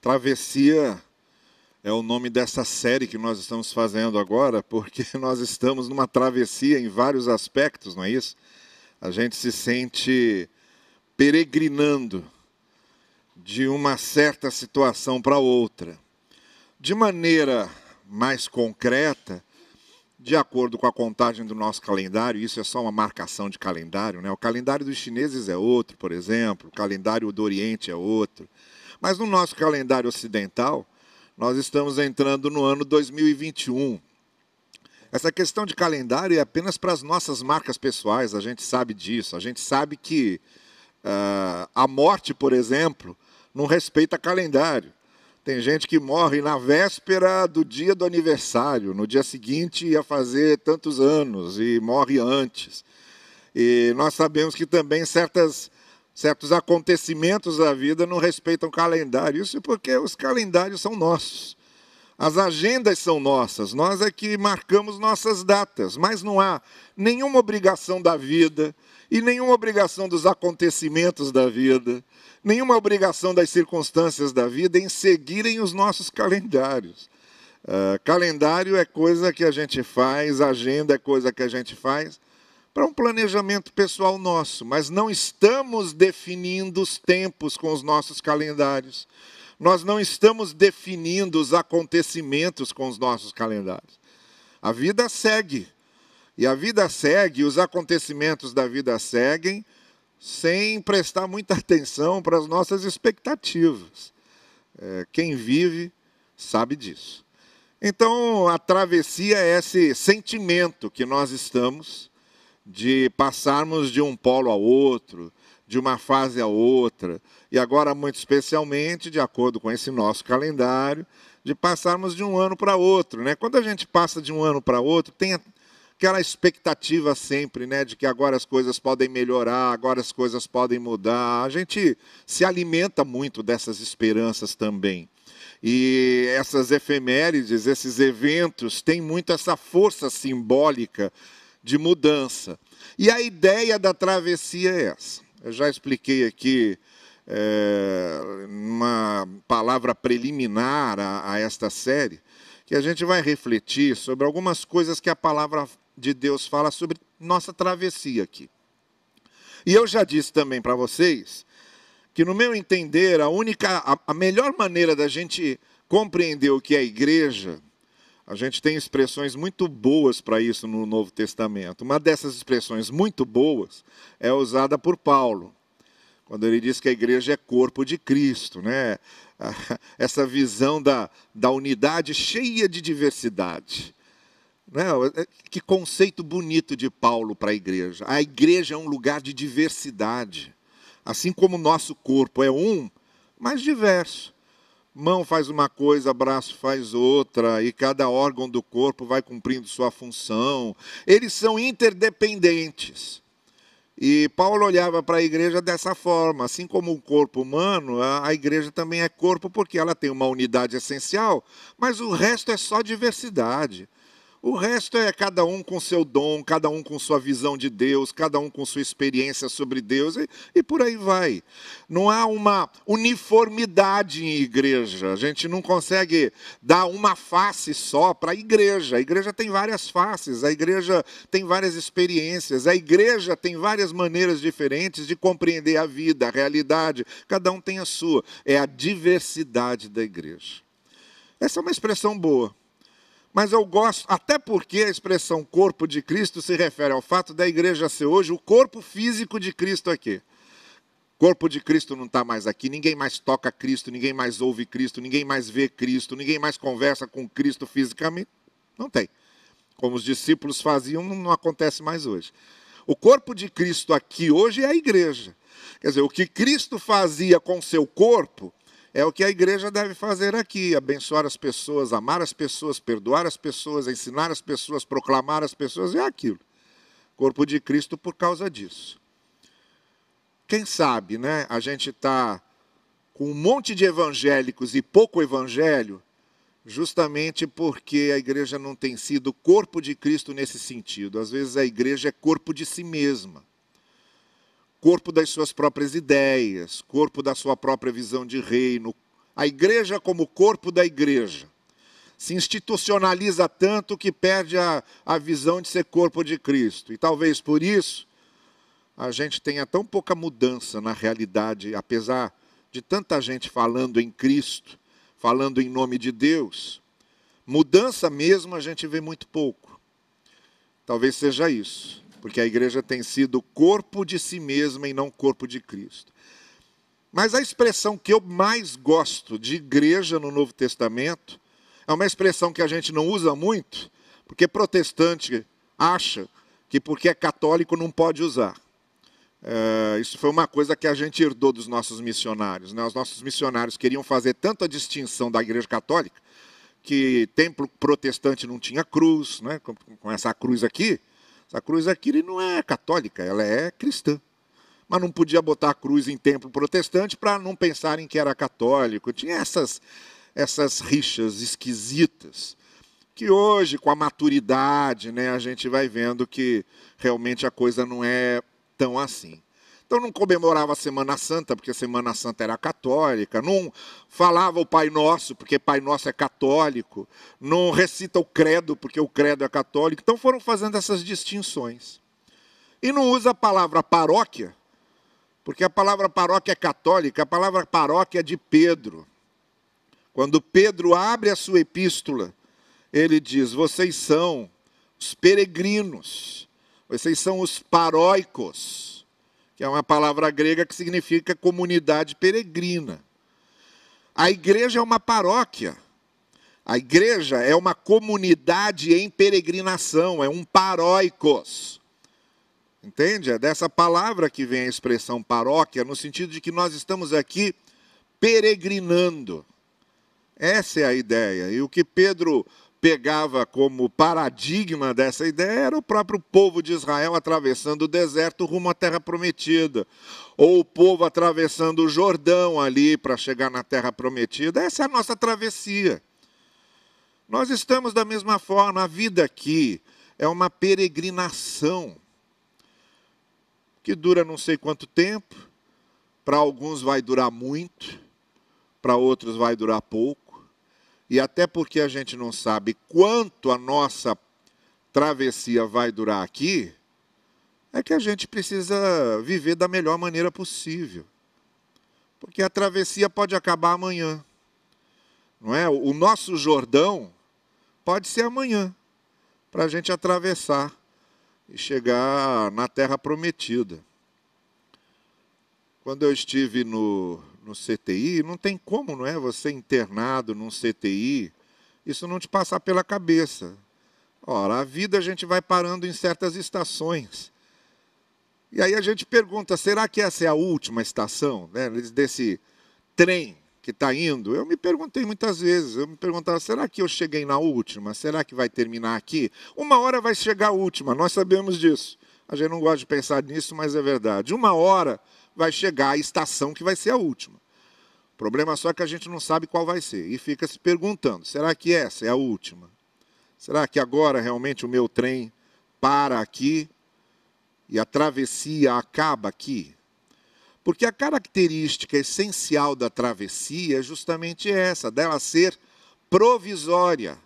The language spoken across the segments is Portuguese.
Travessia é o nome dessa série que nós estamos fazendo agora, porque nós estamos numa travessia em vários aspectos, não é isso? A gente se sente peregrinando de uma certa situação para outra. De maneira mais concreta, de acordo com a contagem do nosso calendário, isso é só uma marcação de calendário, né? O calendário dos chineses é outro, por exemplo, o calendário do Oriente é outro. Mas no nosso calendário ocidental, nós estamos entrando no ano 2021. Essa questão de calendário é apenas para as nossas marcas pessoais, a gente sabe disso. A gente sabe que uh, a morte, por exemplo, não respeita calendário. Tem gente que morre na véspera do dia do aniversário, no dia seguinte ia fazer tantos anos e morre antes. E nós sabemos que também certas certos acontecimentos da vida não respeitam calendário. Isso porque os calendários são nossos. As agendas são nossas, nós é que marcamos nossas datas, mas não há nenhuma obrigação da vida e nenhuma obrigação dos acontecimentos da vida, nenhuma obrigação das circunstâncias da vida em seguirem os nossos calendários. Uh, calendário é coisa que a gente faz, agenda é coisa que a gente faz, para um planejamento pessoal nosso, mas não estamos definindo os tempos com os nossos calendários. Nós não estamos definindo os acontecimentos com os nossos calendários. A vida segue. E a vida segue, os acontecimentos da vida seguem, sem prestar muita atenção para as nossas expectativas. É, quem vive sabe disso. Então, a travessia é esse sentimento que nós estamos de passarmos de um polo a outro, de uma fase a outra, e agora, muito especialmente, de acordo com esse nosso calendário, de passarmos de um ano para outro. Né? Quando a gente passa de um ano para outro, tem aquela expectativa sempre né, de que agora as coisas podem melhorar, agora as coisas podem mudar. A gente se alimenta muito dessas esperanças também. E essas efemérides, esses eventos, têm muito essa força simbólica de mudança. E a ideia da travessia é essa. Eu já expliquei aqui é, uma palavra preliminar a, a esta série, que a gente vai refletir sobre algumas coisas que a palavra de Deus fala sobre nossa travessia aqui. E eu já disse também para vocês que, no meu entender, a única, a, a melhor maneira da gente compreender o que é igreja a gente tem expressões muito boas para isso no Novo Testamento. Uma dessas expressões muito boas é usada por Paulo, quando ele diz que a igreja é corpo de Cristo, né? Essa visão da, da unidade cheia de diversidade. Né? Que conceito bonito de Paulo para a igreja. A igreja é um lugar de diversidade. Assim como o nosso corpo é um, mas diverso mão faz uma coisa, braço faz outra, e cada órgão do corpo vai cumprindo sua função. Eles são interdependentes. E Paulo olhava para a igreja dessa forma, assim como o corpo humano, a igreja também é corpo porque ela tem uma unidade essencial, mas o resto é só diversidade. O resto é cada um com seu dom, cada um com sua visão de Deus, cada um com sua experiência sobre Deus e, e, por aí vai. Não há uma uniformidade em igreja. A gente não consegue dar uma face só para a igreja. A igreja tem várias faces, a igreja tem várias experiências, a igreja tem várias maneiras diferentes de compreender a vida, a realidade. Cada um tem a sua. É a diversidade da igreja. Essa é uma expressão boa. Mas eu gosto, até porque a expressão corpo de Cristo se refere ao fato da igreja ser hoje o corpo físico de Cristo aqui. Corpo de Cristo não está mais aqui, ninguém mais toca Cristo, ninguém mais ouve Cristo, ninguém mais vê Cristo, ninguém mais conversa com Cristo fisicamente. Não tem. Como os discípulos faziam, não acontece mais hoje. O corpo de Cristo aqui hoje é a igreja. Quer dizer, o que Cristo fazia com seu corpo, é o que a igreja deve fazer aqui: abençoar as pessoas, amar as pessoas, perdoar as pessoas, ensinar as pessoas, proclamar as pessoas, é aquilo. Corpo de Cristo por causa disso. Quem sabe, né? A gente está com um monte de evangélicos e pouco evangelho, justamente porque a igreja não tem sido corpo de Cristo nesse sentido. Às vezes a igreja é corpo de si mesma corpo das suas próprias ideias, corpo da sua própria visão de reino, A igreja como corpo da igreja. Se institucionaliza tanto que perde a, a visão de ser corpo de Cristo. E talvez por isso a gente tenha tão pouca mudança na realidade, apesar de tanta gente falando em Cristo, falando em nome de Deus. Mudança mesmo a gente vê muito pouco. Talvez seja isso, porque a igreja tem sido corpo de si mesma e não corpo de Cristo. Mas a expressão que eu mais gosto de igreja no Novo Testamento é uma expressão que a gente não usa muito, porque protestante acha que porque é católico não pode usar. É, isso foi uma coisa que a gente herdou dos nossos missionários. Né? Os nossos missionários queriam fazer tanto a distinção da Igreja Católica que templo protestante não tinha cruz, né? com essa cruz aqui. Essa cruz aqui não é católica, ela é cristã. Mas não podia botar a cruz em templo protestante para não pensarem que era católico. Tinha essas, essas rixas esquisitas que hoje, com a maturidade, né, a gente vai vendo que realmente a coisa não é tão assim. Então não comemorava a Semana Santa, porque a Semana Santa era católica, não falava o Pai Nosso, porque Pai Nosso é católico, não recita o credo, porque o credo é católico. Então foram fazendo essas distinções. E não usa a palavra paróquia, porque a palavra paróquia é católica, a palavra paróquia é de Pedro. Quando Pedro abre a sua epístola, ele diz: Vocês são os peregrinos, vocês são os paróicos que é uma palavra grega que significa comunidade peregrina. A igreja é uma paróquia. A igreja é uma comunidade em peregrinação, é um paróicos. Entende? É dessa palavra que vem a expressão paróquia, no sentido de que nós estamos aqui peregrinando. Essa é a ideia. E o que Pedro pegava como paradigma dessa ideia era o próprio povo de Israel atravessando o deserto rumo à terra prometida, ou o povo atravessando o Jordão ali para chegar na terra prometida. Essa é a nossa travessia. Nós estamos da mesma forma, a vida aqui é uma peregrinação que dura não sei quanto tempo, para alguns vai durar muito, para outros vai durar pouco e até porque a gente não sabe quanto a nossa travessia vai durar aqui, é que a gente precisa viver da melhor maneira possível. Porque a travessia pode acabar amanhã. Não é? O nosso Jordão pode ser amanhã, para a gente atravessar e chegar na terra prometida. Quando eu estive no, no CTI, não tem como, não é? Você internado num CTI, isso não te passar pela cabeça. Ora, a vida a gente vai parando em certas estações. E aí a gente pergunta, será que essa é a última estação né, desse trem que está indo? Eu me perguntei muitas vezes, eu me perguntava, será que eu cheguei na última? Será que vai terminar aqui? Uma hora vai chegar a última, nós sabemos disso. A gente não gosta de pensar nisso, mas é verdade. Uma hora vai chegar a estação que vai ser a última. O problema só é que a gente não sabe qual vai ser e fica se perguntando: será que essa é a última? Será que agora realmente o meu trem para aqui e a travessia acaba aqui? Porque a característica essencial da travessia é justamente essa, dela ser provisória,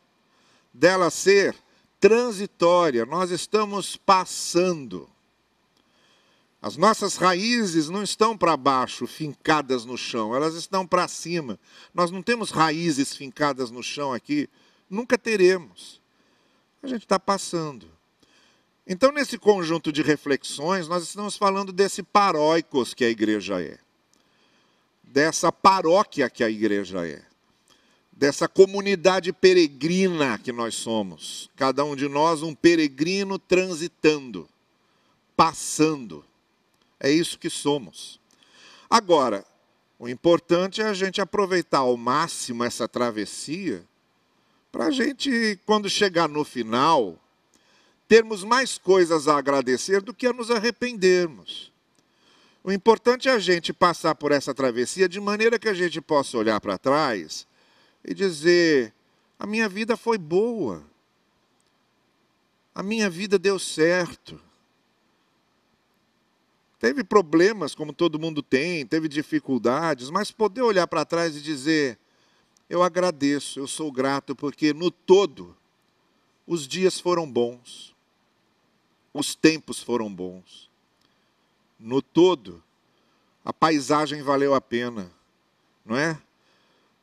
dela ser transitória. Nós estamos passando. As nossas raízes não estão para baixo, fincadas no chão, elas estão para cima. Nós não temos raízes fincadas no chão aqui, nunca teremos. A gente está passando. Então, nesse conjunto de reflexões, nós estamos falando desse paróicos que a igreja é, dessa paróquia que a igreja é, dessa comunidade peregrina que nós somos. Cada um de nós um peregrino transitando, passando é isso que somos. Agora, o importante é a gente aproveitar ao máximo essa travessia para a gente, quando chegar no final, termos mais coisas a agradecer do que a nos arrependermos. O importante é a gente passar por essa travessia de maneira que a gente possa olhar para trás e dizer: a minha vida foi boa, a minha vida deu certo. Teve problemas, como todo mundo tem, teve dificuldades, mas poder olhar para trás e dizer: eu agradeço, eu sou grato, porque no todo os dias foram bons, os tempos foram bons. No todo, a paisagem valeu a pena, não é?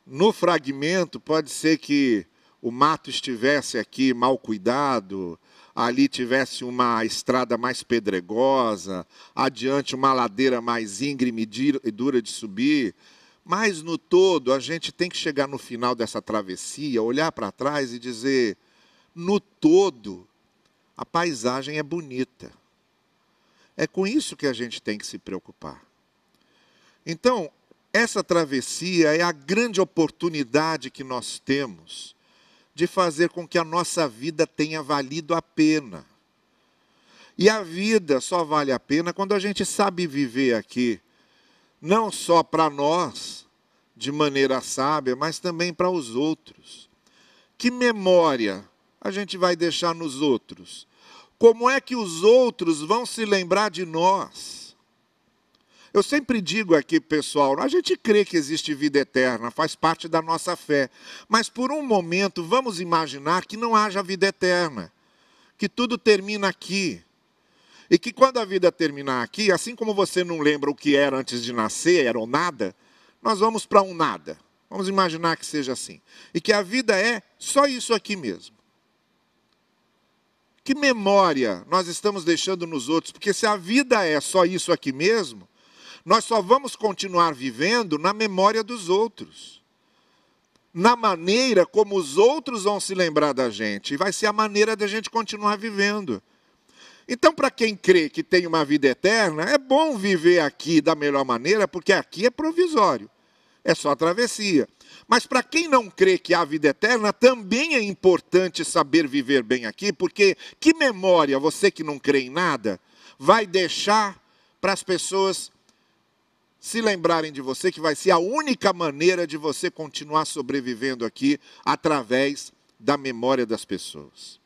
No fragmento, pode ser que o mato estivesse aqui mal cuidado, ali tivesse uma estrada mais pedregosa, adiante uma ladeira mais íngreme e dura de subir. Mas no todo, a gente tem que chegar no final dessa travessia, olhar para trás e dizer: no todo, a paisagem é bonita. É com isso que a gente tem que se preocupar. Então, essa travessia é a grande oportunidade que nós temos de fazer com que a nossa vida tenha valido a pena. E a vida só vale a pena quando a gente sabe viver aqui, não só para nós, de maneira sábia, mas também para os outros. Que memória a gente vai deixar nos outros? Como é que os outros vão se lembrar de nós? Eu sempre digo aqui, pessoal, a gente crê que existe vida eterna, faz parte da nossa fé. Mas por um momento, vamos imaginar que não haja vida eterna, que tudo termina aqui. E que quando a vida terminar aqui, assim como você não lembra o que era antes de nascer, era ou nada, nós vamos para um nada. Vamos imaginar que seja assim. E que a vida é só isso aqui mesmo. Que memória nós estamos deixando nos outros? Porque se a vida é só isso aqui mesmo, nós só vamos continuar vivendo na memória dos outros. Na maneira como os outros vão se lembrar da gente. E vai ser a maneira da gente continuar vivendo. Então, para quem crê que tem uma vida eterna, é bom viver aqui da melhor maneira, porque aqui é provisório. É só travessia. Mas para quem não crê que há vida eterna, também é importante saber viver bem aqui, porque que memória você que não crê em nada vai deixar para as pessoas se lembrarem de você, que vai ser a única maneira de você continuar sobrevivendo aqui através da memória das pessoas.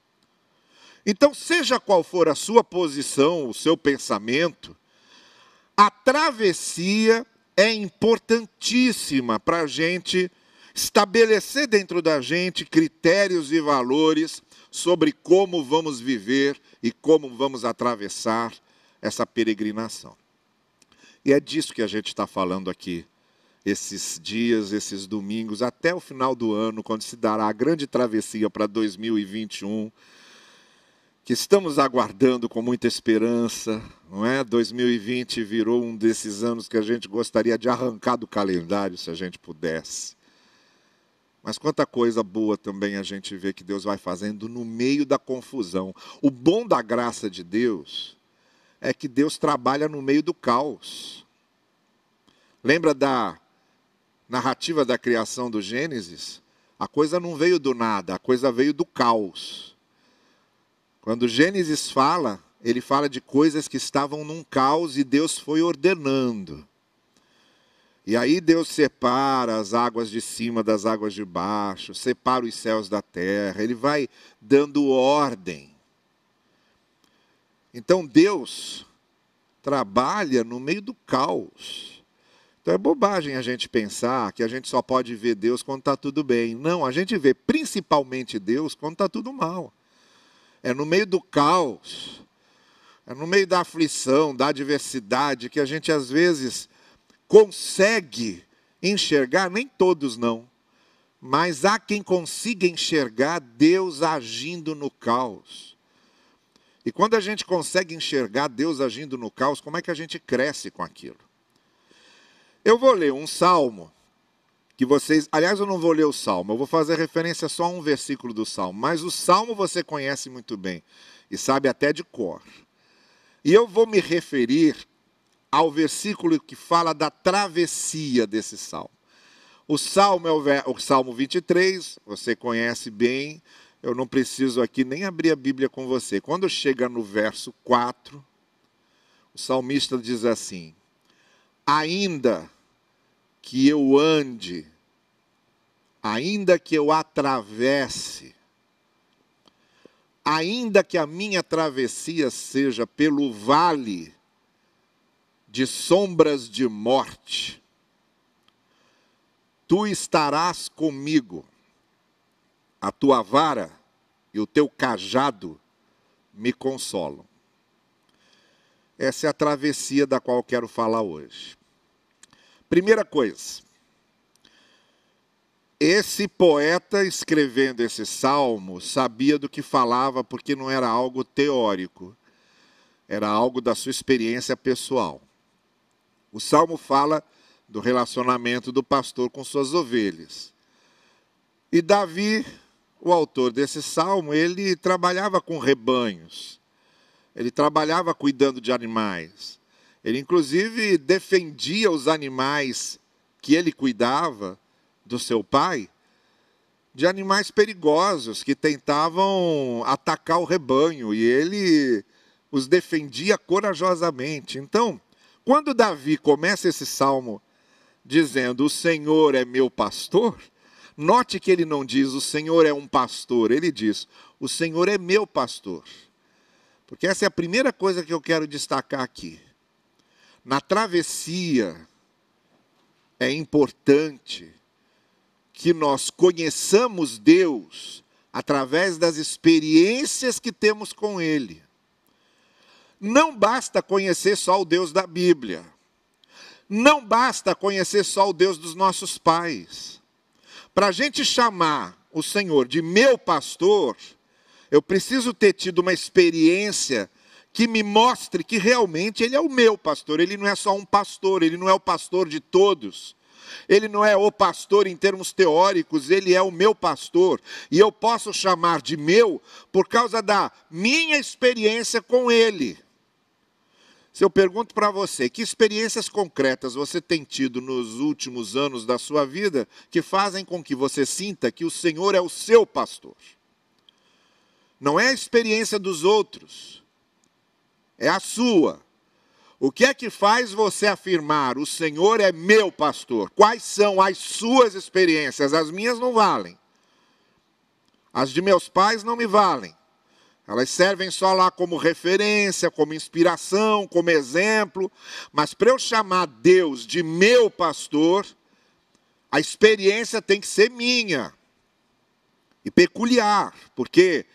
Então, seja qual for a sua posição, o seu pensamento, a travessia é importantíssima para a gente estabelecer dentro da gente critérios e valores sobre como vamos viver e como vamos atravessar essa peregrinação. E é disso que a gente está falando aqui, esses dias, esses domingos, até o final do ano, quando se dará a grande travessia para 2021, que estamos aguardando com muita esperança, não é? 2020 virou um desses anos que a gente gostaria de arrancar do calendário, se a gente pudesse. Mas quanta coisa boa também a gente vê que Deus vai fazendo no meio da confusão. O bom da graça de Deus é que Deus trabalha no meio do caos. Lembra da narrativa da criação do Gênesis? A coisa não veio do nada, a coisa veio do caos. Quando Gênesis fala, ele fala de coisas que estavam num caos e Deus foi ordenando. E aí Deus separa as águas de cima das águas de baixo, separa os céus da terra, ele vai dando ordem. Então Deus trabalha no meio do caos. Então é bobagem a gente pensar que a gente só pode ver Deus quando está tudo bem. Não, a gente vê principalmente Deus quando está tudo mal. É no meio do caos, é no meio da aflição, da adversidade, que a gente às vezes consegue enxergar, nem todos não, mas há quem consiga enxergar Deus agindo no caos. E quando a gente consegue enxergar Deus agindo no caos, como é que a gente cresce com aquilo? Eu vou ler um salmo que vocês, aliás, eu não vou ler o salmo, eu vou fazer referência só a um versículo do salmo, mas o salmo você conhece muito bem e sabe até de cor. E eu vou me referir ao versículo que fala da travessia desse salmo. O salmo é o, o salmo 23, você conhece bem, eu não preciso aqui nem abrir a Bíblia com você. Quando chega no verso 4, o salmista diz assim: Ainda que eu ande, ainda que eu atravesse, ainda que a minha travessia seja pelo vale de sombras de morte, tu estarás comigo, a tua vara e o teu cajado me consolam. Essa é a travessia da qual quero falar hoje. Primeira coisa, esse poeta escrevendo esse salmo sabia do que falava porque não era algo teórico, era algo da sua experiência pessoal. O salmo fala do relacionamento do pastor com suas ovelhas. E Davi, o autor desse salmo, ele trabalhava com rebanhos, ele trabalhava cuidando de animais. Ele, inclusive, defendia os animais que ele cuidava do seu pai de animais perigosos que tentavam atacar o rebanho e ele os defendia corajosamente. Então, quando Davi começa esse salmo dizendo: O Senhor é meu pastor, note que ele não diz: O Senhor é um pastor, ele diz: O Senhor é meu pastor. Porque essa é a primeira coisa que eu quero destacar aqui. Na travessia, é importante que nós conheçamos Deus através das experiências que temos com Ele. Não basta conhecer só o Deus da Bíblia. Não basta conhecer só o Deus dos nossos pais. Para a gente chamar o Senhor de meu pastor, eu preciso ter tido uma experiência que me mostre que realmente Ele é o meu pastor. Ele não é só um pastor, Ele não é o pastor de todos. Ele não é o pastor em termos teóricos, ele é o meu pastor. E eu posso chamar de meu por causa da minha experiência com ele. Se eu pergunto para você, que experiências concretas você tem tido nos últimos anos da sua vida que fazem com que você sinta que o Senhor é o seu pastor? Não é a experiência dos outros, é a sua. O que é que faz você afirmar, o Senhor é meu pastor? Quais são as suas experiências? As minhas não valem. As de meus pais não me valem. Elas servem só lá como referência, como inspiração, como exemplo. Mas para eu chamar Deus de meu pastor, a experiência tem que ser minha e peculiar, porque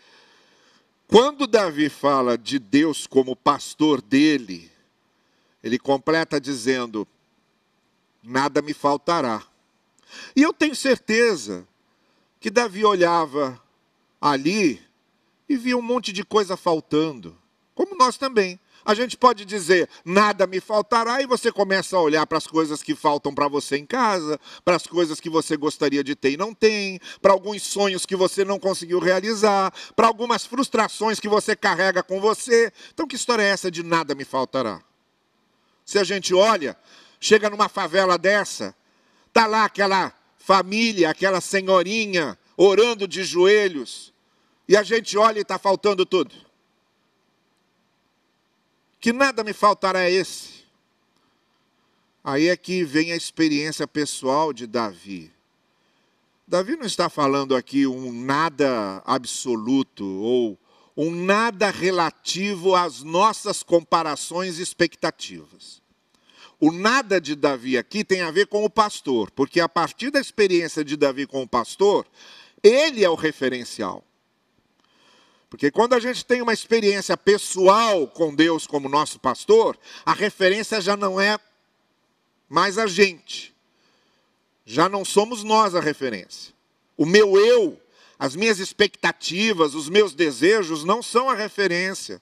quando Davi fala de Deus como pastor dele, ele completa dizendo: Nada me faltará. E eu tenho certeza que Davi olhava ali e via um monte de coisa faltando, como nós também. A gente pode dizer, nada me faltará, e você começa a olhar para as coisas que faltam para você em casa, para as coisas que você gostaria de ter e não tem, para alguns sonhos que você não conseguiu realizar, para algumas frustrações que você carrega com você. Então, que história é essa de nada me faltará? Se a gente olha, chega numa favela dessa, tá lá aquela família, aquela senhorinha orando de joelhos, e a gente olha e está faltando tudo. Que nada me faltará é esse. Aí é que vem a experiência pessoal de Davi. Davi não está falando aqui um nada absoluto ou um nada relativo às nossas comparações e expectativas. O nada de Davi aqui tem a ver com o pastor, porque a partir da experiência de Davi com o pastor, ele é o referencial. Porque quando a gente tem uma experiência pessoal com Deus como nosso pastor, a referência já não é mais a gente. Já não somos nós a referência. O meu eu as minhas expectativas, os meus desejos não são a referência.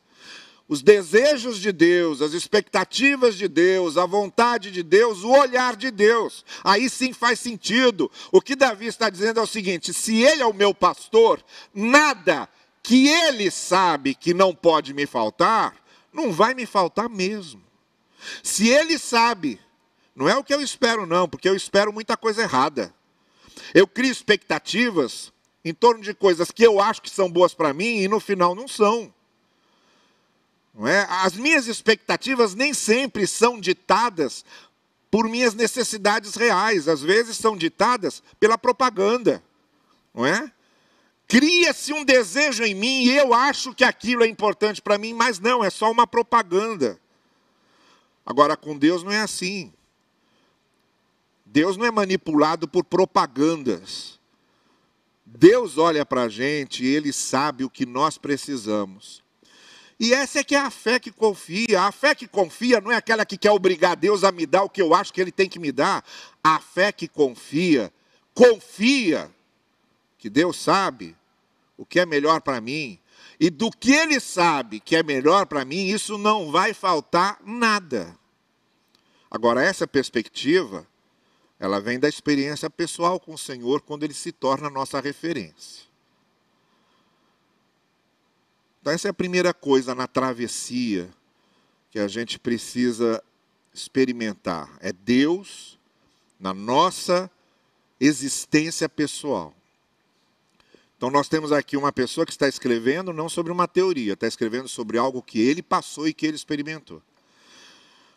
Os desejos de Deus, as expectativas de Deus, a vontade de Deus, o olhar de Deus. Aí sim faz sentido. O que Davi está dizendo é o seguinte: se ele é o meu pastor, nada que ele sabe que não pode me faltar, não vai me faltar mesmo. Se ele sabe, não é o que eu espero, não, porque eu espero muita coisa errada. Eu crio expectativas em torno de coisas que eu acho que são boas para mim e no final não são. Não é? As minhas expectativas nem sempre são ditadas por minhas necessidades reais, às vezes são ditadas pela propaganda, não é? Cria-se um desejo em mim e eu acho que aquilo é importante para mim, mas não, é só uma propaganda. Agora, com Deus não é assim. Deus não é manipulado por propagandas. Deus olha para a gente e Ele sabe o que nós precisamos. E essa é que é a fé que confia. A fé que confia não é aquela que quer obrigar Deus a me dar o que eu acho que Ele tem que me dar. A fé que confia, confia que Deus sabe o que é melhor para mim. E do que Ele sabe que é melhor para mim, isso não vai faltar nada. Agora, essa perspectiva, ela vem da experiência pessoal com o Senhor quando Ele se torna nossa referência. Então, essa é a primeira coisa na travessia que a gente precisa experimentar: é Deus na nossa existência pessoal. Então, nós temos aqui uma pessoa que está escrevendo não sobre uma teoria, está escrevendo sobre algo que ele passou e que ele experimentou.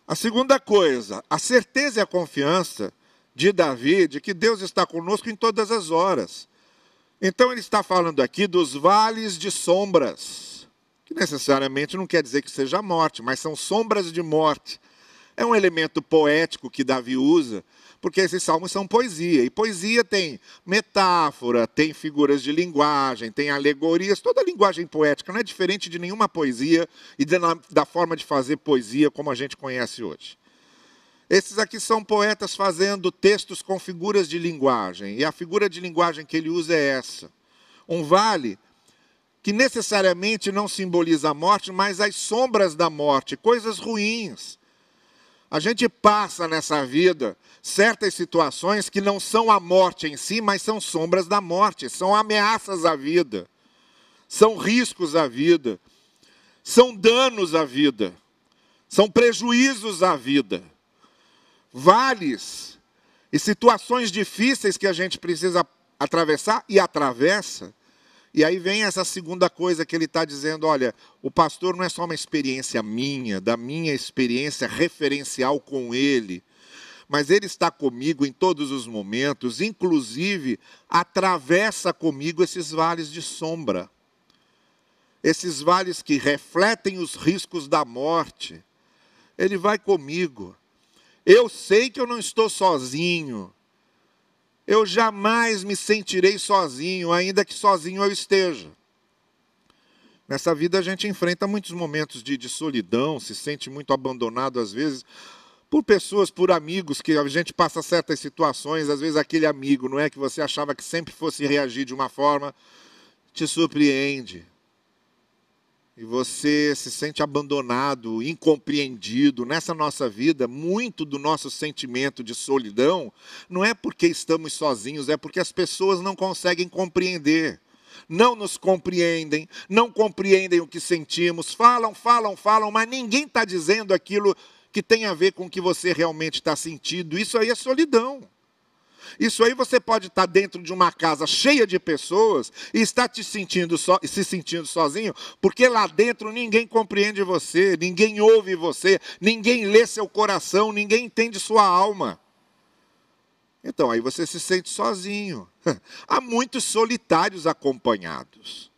A segunda coisa, a certeza e a confiança de Davi de que Deus está conosco em todas as horas. Então, ele está falando aqui dos vales de sombras que necessariamente não quer dizer que seja morte, mas são sombras de morte. É um elemento poético que Davi usa, porque esses salmos são poesia. E poesia tem metáfora, tem figuras de linguagem, tem alegorias, toda a linguagem poética não é diferente de nenhuma poesia e da forma de fazer poesia como a gente conhece hoje. Esses aqui são poetas fazendo textos com figuras de linguagem, e a figura de linguagem que ele usa é essa. Um vale que necessariamente não simboliza a morte, mas as sombras da morte, coisas ruins. A gente passa nessa vida certas situações que não são a morte em si, mas são sombras da morte, são ameaças à vida, são riscos à vida, são danos à vida, são prejuízos à vida, vales e situações difíceis que a gente precisa atravessar e atravessa e aí vem essa segunda coisa que ele está dizendo: olha, o pastor não é só uma experiência minha, da minha experiência referencial com ele, mas ele está comigo em todos os momentos, inclusive atravessa comigo esses vales de sombra, esses vales que refletem os riscos da morte. Ele vai comigo. Eu sei que eu não estou sozinho. Eu jamais me sentirei sozinho, ainda que sozinho eu esteja. Nessa vida a gente enfrenta muitos momentos de, de solidão, se sente muito abandonado às vezes por pessoas, por amigos, que a gente passa certas situações, às vezes aquele amigo, não é que você achava que sempre fosse reagir de uma forma, te surpreende e você se sente abandonado, incompreendido nessa nossa vida, muito do nosso sentimento de solidão não é porque estamos sozinhos, é porque as pessoas não conseguem compreender. Não nos compreendem, não compreendem o que sentimos, falam, falam, falam, mas ninguém está dizendo aquilo que tem a ver com o que você realmente está sentindo. Isso aí é solidão. Isso aí você pode estar dentro de uma casa cheia de pessoas e estar te sentindo so, se sentindo sozinho, porque lá dentro ninguém compreende você, ninguém ouve você, ninguém lê seu coração, ninguém entende sua alma. Então aí você se sente sozinho. Há muitos solitários acompanhados.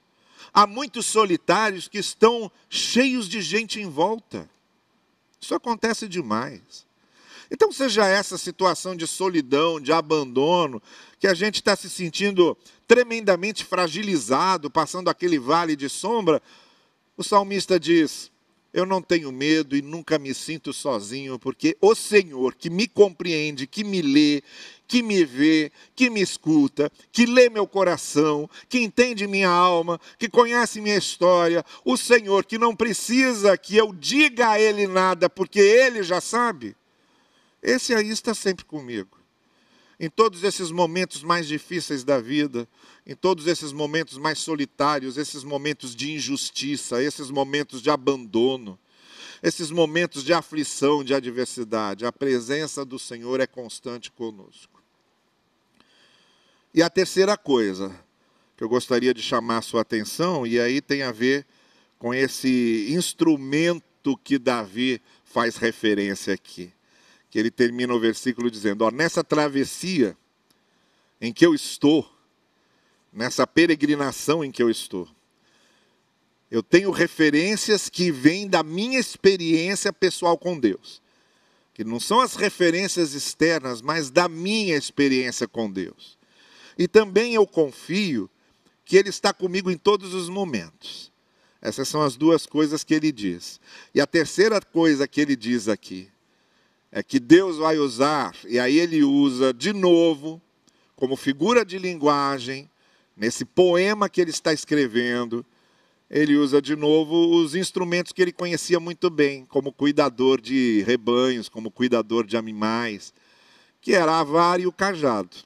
Há muitos solitários que estão cheios de gente em volta. Isso acontece demais. Então, seja essa situação de solidão, de abandono, que a gente está se sentindo tremendamente fragilizado, passando aquele vale de sombra, o salmista diz: Eu não tenho medo e nunca me sinto sozinho, porque o Senhor que me compreende, que me lê, que me vê, que me escuta, que lê meu coração, que entende minha alma, que conhece minha história, o Senhor que não precisa que eu diga a Ele nada, porque Ele já sabe. Esse aí está sempre comigo. Em todos esses momentos mais difíceis da vida, em todos esses momentos mais solitários, esses momentos de injustiça, esses momentos de abandono, esses momentos de aflição, de adversidade, a presença do Senhor é constante conosco. E a terceira coisa que eu gostaria de chamar a sua atenção, e aí tem a ver com esse instrumento que Davi faz referência aqui que ele termina o versículo dizendo: ó, nessa travessia em que eu estou, nessa peregrinação em que eu estou, eu tenho referências que vêm da minha experiência pessoal com Deus. que não são as referências externas, mas da minha experiência com Deus. E também eu confio que Ele está comigo em todos os momentos. Essas são as duas coisas que ele diz. E a terceira coisa que ele diz aqui é que Deus vai usar, e aí ele usa de novo, como figura de linguagem, nesse poema que ele está escrevendo, ele usa de novo os instrumentos que ele conhecia muito bem, como cuidador de rebanhos, como cuidador de animais, que era a vara e o cajado.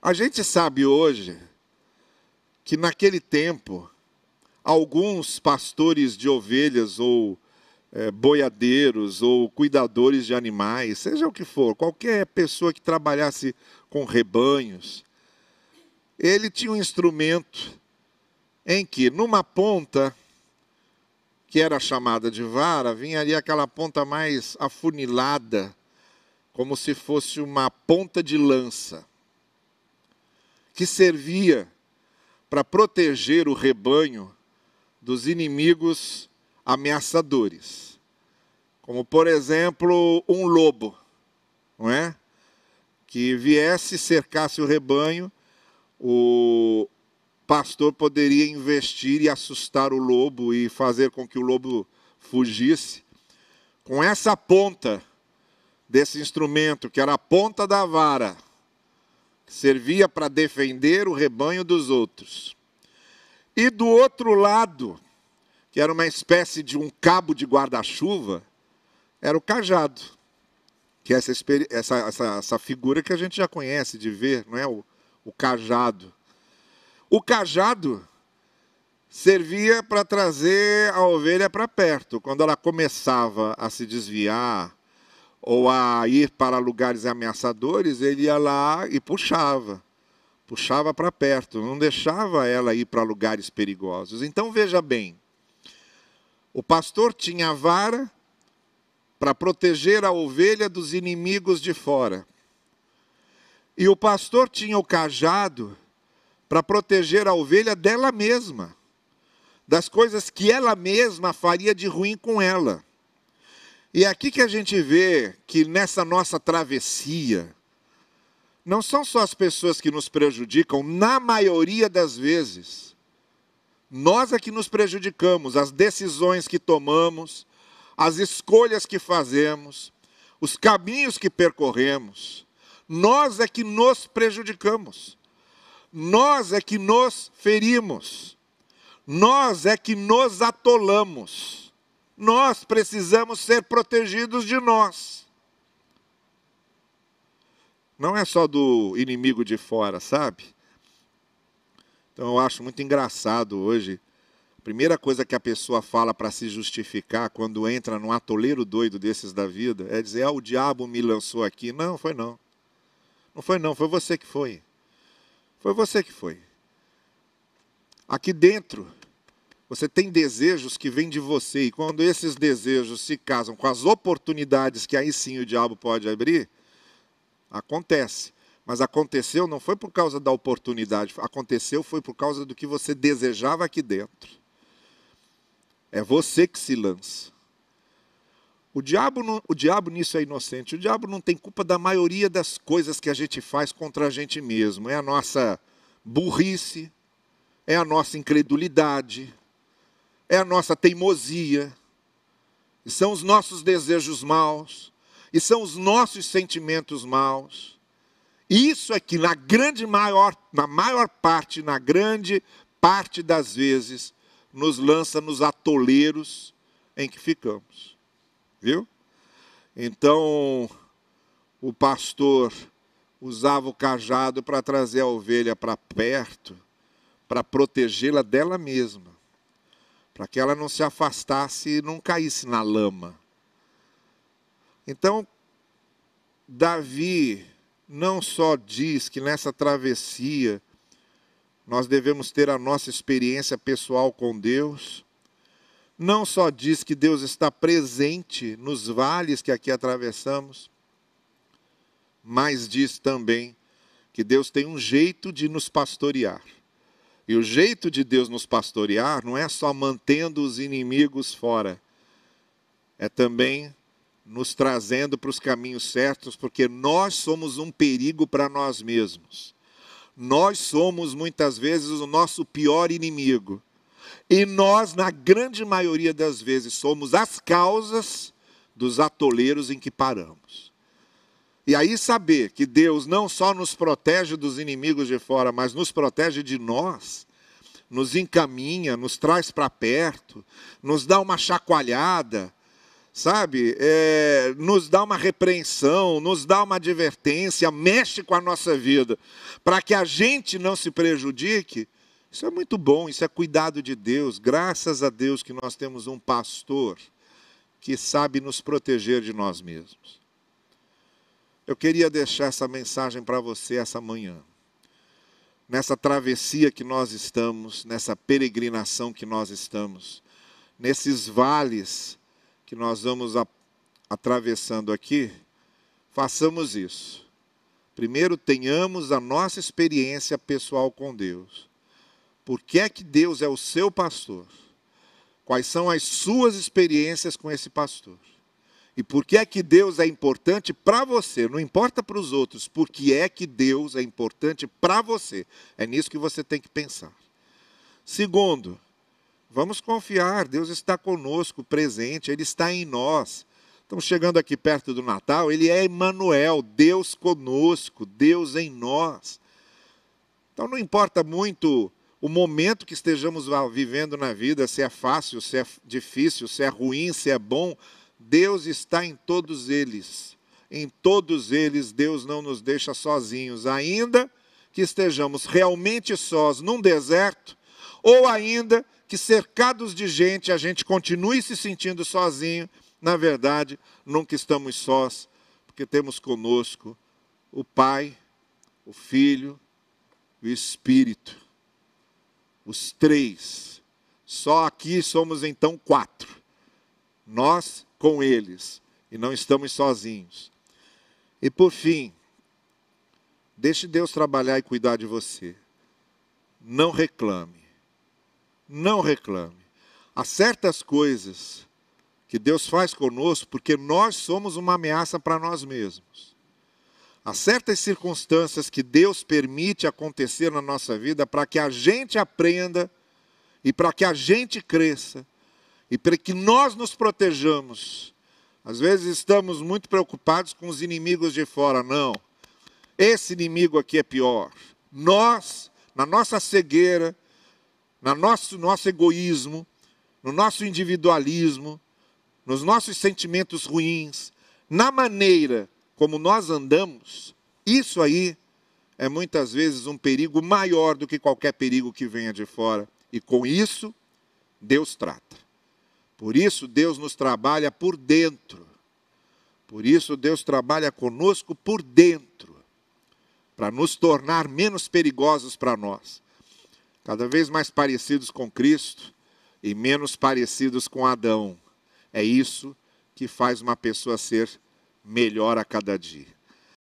A gente sabe hoje que naquele tempo, alguns pastores de ovelhas ou é, boiadeiros ou cuidadores de animais, seja o que for, qualquer pessoa que trabalhasse com rebanhos, ele tinha um instrumento em que numa ponta, que era chamada de vara, vinha ali aquela ponta mais afunilada, como se fosse uma ponta de lança, que servia para proteger o rebanho dos inimigos ameaçadores. Como, por exemplo, um lobo, não é? Que viesse cercasse o rebanho, o, pastor poderia investir e assustar o lobo e fazer com que o lobo fugisse. Com essa ponta desse instrumento, que era a ponta da vara, que servia para defender o rebanho dos outros. E do outro lado, que era uma espécie de um cabo de guarda-chuva, era o cajado. Que é essa, essa, essa, essa, figura que a gente já conhece de ver, não é? O, o cajado. O cajado servia para trazer a ovelha para perto. Quando ela começava a se desviar ou a ir para lugares ameaçadores, ele ia lá e puxava. Puxava para perto, não deixava ela ir para lugares perigosos. Então veja bem: o pastor tinha a vara para proteger a ovelha dos inimigos de fora. E o pastor tinha o cajado para proteger a ovelha dela mesma, das coisas que ela mesma faria de ruim com ela. E é aqui que a gente vê que nessa nossa travessia, não são só as pessoas que nos prejudicam, na maioria das vezes, nós é que nos prejudicamos, as decisões que tomamos, as escolhas que fazemos, os caminhos que percorremos, nós é que nos prejudicamos. Nós é que nos ferimos, nós é que nos atolamos, nós precisamos ser protegidos de nós. Não é só do inimigo de fora, sabe? Então eu acho muito engraçado hoje. A primeira coisa que a pessoa fala para se justificar quando entra num atoleiro doido desses da vida é dizer: ah, o diabo me lançou aqui. Não, foi não. Não foi não, foi você que foi. Foi você que foi. Aqui dentro, você tem desejos que vêm de você, e quando esses desejos se casam com as oportunidades que aí sim o diabo pode abrir, acontece. Mas aconteceu não foi por causa da oportunidade, aconteceu foi por causa do que você desejava aqui dentro. É você que se lança. O diabo, não, o diabo nisso é inocente. O diabo não tem culpa da maioria das coisas que a gente faz contra a gente mesmo. É a nossa burrice, é a nossa incredulidade, é a nossa teimosia, são os nossos desejos maus, e são os nossos sentimentos maus. Isso é que na grande maior, na maior parte, na grande parte das vezes, nos lança nos atoleiros em que ficamos. Viu? Então, o pastor usava o cajado para trazer a ovelha para perto, para protegê-la dela mesma, para que ela não se afastasse e não caísse na lama. Então, Davi não só diz que nessa travessia nós devemos ter a nossa experiência pessoal com Deus, não só diz que Deus está presente nos vales que aqui atravessamos, mas diz também que Deus tem um jeito de nos pastorear. E o jeito de Deus nos pastorear não é só mantendo os inimigos fora, é também nos trazendo para os caminhos certos, porque nós somos um perigo para nós mesmos. Nós somos muitas vezes o nosso pior inimigo. E nós, na grande maioria das vezes, somos as causas dos atoleiros em que paramos. E aí saber que Deus não só nos protege dos inimigos de fora, mas nos protege de nós, nos encaminha, nos traz para perto, nos dá uma chacoalhada, sabe? É, nos dá uma repreensão, nos dá uma advertência, mexe com a nossa vida, para que a gente não se prejudique. Isso é muito bom, isso é cuidado de Deus. Graças a Deus que nós temos um pastor que sabe nos proteger de nós mesmos. Eu queria deixar essa mensagem para você essa manhã. Nessa travessia que nós estamos, nessa peregrinação que nós estamos, nesses vales que nós vamos a, atravessando aqui, façamos isso. Primeiro, tenhamos a nossa experiência pessoal com Deus. Por que é que Deus é o seu pastor? Quais são as suas experiências com esse pastor? E por que é que Deus é importante para você? Não importa para os outros, por que é que Deus é importante para você? É nisso que você tem que pensar. Segundo, Vamos confiar, Deus está conosco, presente, Ele está em nós. Estamos chegando aqui perto do Natal, Ele é Emmanuel, Deus conosco, Deus em nós. Então não importa muito o momento que estejamos vivendo na vida, se é fácil, se é difícil, se é ruim, se é bom, Deus está em todos eles. Em todos eles, Deus não nos deixa sozinhos, ainda que estejamos realmente sós num deserto, ou ainda que cercados de gente a gente continue se sentindo sozinho, na verdade, nunca estamos sós, porque temos conosco o Pai, o Filho e o Espírito. Os três. Só aqui somos então quatro. Nós com eles. E não estamos sozinhos. E por fim, deixe Deus trabalhar e cuidar de você. Não reclame não reclame. Há certas coisas que Deus faz conosco porque nós somos uma ameaça para nós mesmos. Há certas circunstâncias que Deus permite acontecer na nossa vida para que a gente aprenda e para que a gente cresça e para que nós nos protejamos. Às vezes estamos muito preocupados com os inimigos de fora. Não. Esse inimigo aqui é pior. Nós, na nossa cegueira, no nosso, nosso egoísmo, no nosso individualismo, nos nossos sentimentos ruins, na maneira como nós andamos, isso aí é muitas vezes um perigo maior do que qualquer perigo que venha de fora. E com isso, Deus trata. Por isso, Deus nos trabalha por dentro. Por isso, Deus trabalha conosco por dentro, para nos tornar menos perigosos para nós cada vez mais parecidos com Cristo e menos parecidos com Adão. É isso que faz uma pessoa ser melhor a cada dia.